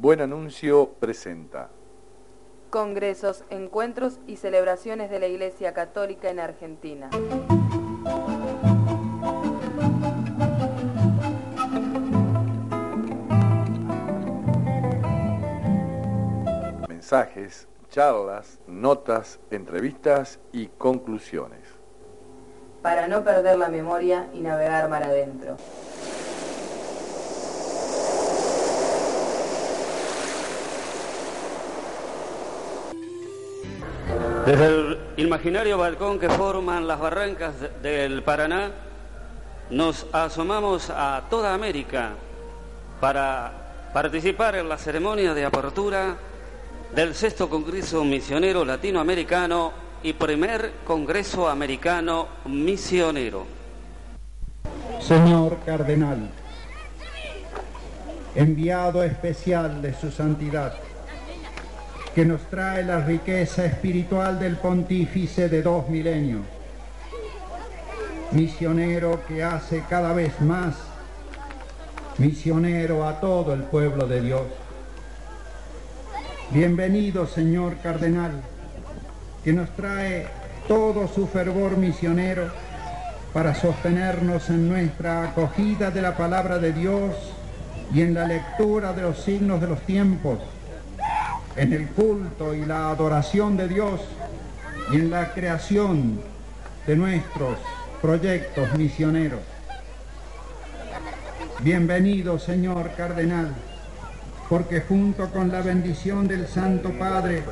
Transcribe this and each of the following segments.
Buen Anuncio presenta Congresos, encuentros y celebraciones de la Iglesia Católica en Argentina. mensajes, charlas, notas, entrevistas y conclusiones. Para no perder la memoria y navegar mar adentro. Desde el imaginario balcón que forman las barrancas del Paraná, nos asomamos a toda América para participar en la ceremonia de apertura del sexto Congreso Misionero Latinoamericano y primer Congreso Americano Misionero. Señor Cardenal, enviado especial de su santidad, que nos trae la riqueza espiritual del pontífice de dos milenios, misionero que hace cada vez más misionero a todo el pueblo de Dios. Bienvenido, señor cardenal, que nos trae todo su fervor misionero para sostenernos en nuestra acogida de la palabra de Dios y en la lectura de los signos de los tiempos en el culto y la adoración de Dios y en la creación de nuestros proyectos misioneros. Bienvenido, señor cardenal, porque junto con la bendición del Santo Padre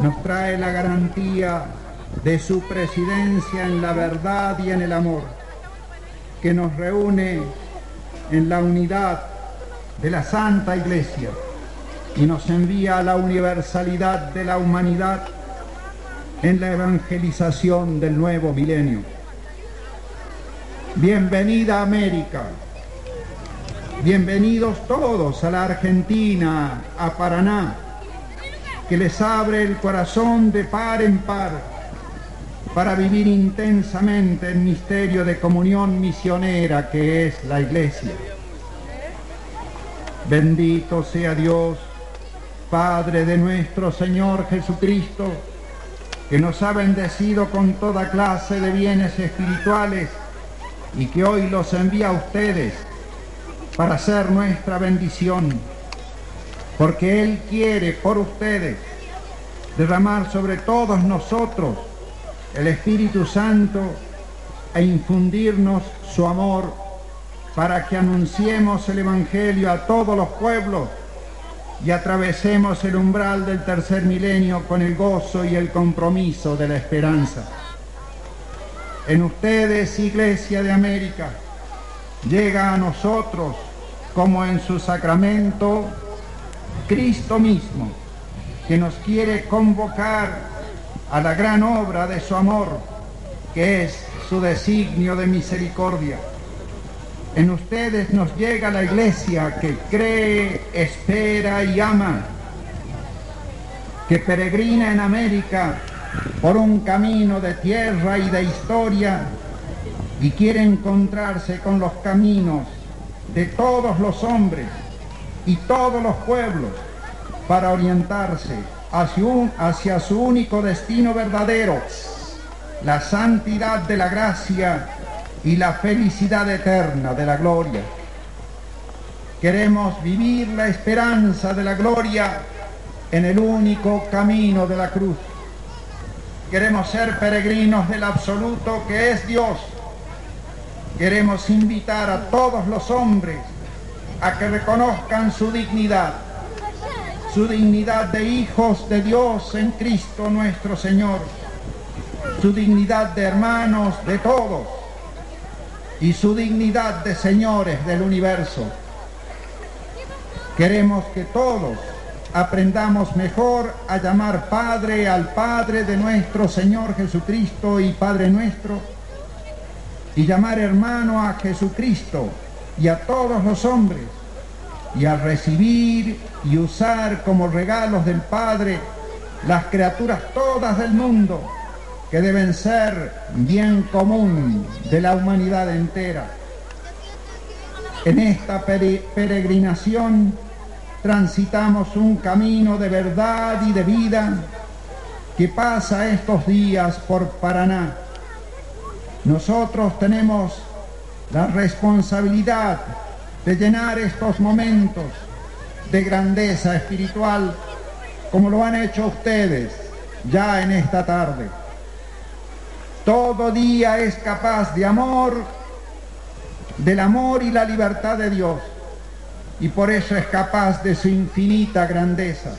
nos trae la garantía de su presidencia en la verdad y en el amor, que nos reúne en la unidad de la Santa Iglesia y nos envía a la universalidad de la humanidad en la evangelización del nuevo milenio. Bienvenida América, bienvenidos todos a la Argentina, a Paraná, que les abre el corazón de par en par para vivir intensamente el misterio de comunión misionera que es la Iglesia. Bendito sea Dios Padre de nuestro Señor Jesucristo, que nos ha bendecido con toda clase de bienes espirituales y que hoy los envía a ustedes para ser nuestra bendición, porque Él quiere por ustedes derramar sobre todos nosotros el Espíritu Santo e infundirnos su amor para que anunciemos el Evangelio a todos los pueblos y atravesemos el umbral del tercer milenio con el gozo y el compromiso de la esperanza. En ustedes, Iglesia de América, llega a nosotros, como en su sacramento, Cristo mismo, que nos quiere convocar a la gran obra de su amor, que es su designio de misericordia en ustedes nos llega la iglesia que cree, espera y ama, que peregrina en América por un camino de tierra y de historia y quiere encontrarse con los caminos de todos los hombres y todos los pueblos para orientarse hacia, hacia su único destino verdadero, la santidad de la gracia y la felicidad eterna de la gloria. Queremos vivir la esperanza de la gloria en el único camino de la cruz. Queremos ser peregrinos del absoluto que es Dios. Queremos invitar a todos los hombres a que reconozcan su dignidad, su dignidad de hijos de Dios en Cristo nuestro Señor, su dignidad de hermanos de todos y su dignidad de señores del universo. Queremos que todos aprendamos mejor a llamar Padre al Padre de nuestro Señor Jesucristo y Padre nuestro, y llamar hermano a Jesucristo y a todos los hombres, y a recibir y usar como regalos del Padre las criaturas todas del mundo, que deben ser bien común de la humanidad entera. En esta peregrinación transitamos un camino de verdad y de vida que pasa estos días por Paraná. Nosotros tenemos la responsabilidad de llenar estos momentos de grandeza espiritual como lo han hecho ustedes ya en esta tarde. Todo día es capaz de amor, del amor y la libertad de Dios y por eso es capaz de su infinita grandeza.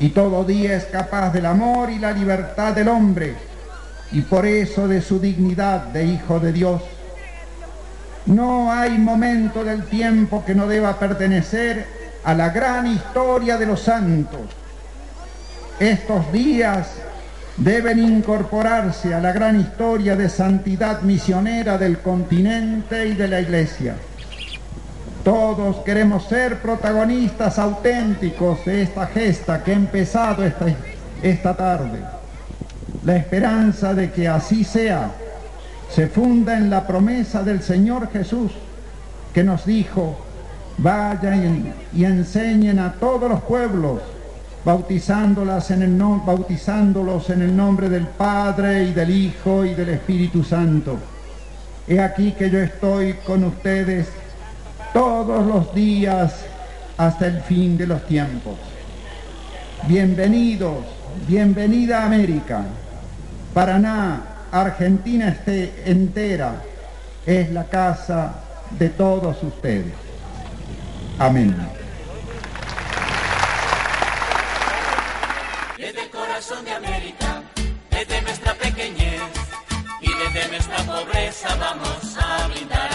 Y todo día es capaz del amor y la libertad del hombre, y por eso de su dignidad de Hijo de Dios. No hay momento del tiempo que no deba pertenecer a la gran historia de los santos. Estos días deben incorporarse a la gran historia de santidad misionera del continente y de la Iglesia. Todos queremos ser protagonistas auténticos de esta gesta que ha empezado esta, esta tarde. La esperanza de que así sea se funda en la promesa del Señor Jesús que nos dijo, vayan y enseñen a todos los pueblos, bautizándolas en el bautizándolos en el nombre del Padre y del Hijo y del Espíritu Santo. He aquí que yo estoy con ustedes todos los días hasta el fin de los tiempos. Bienvenidos, bienvenida a América. Paraná, Argentina entera, es la casa de todos ustedes. Amén. Desde el corazón de América, desde nuestra pequeñez y desde nuestra pobreza vamos a brindar.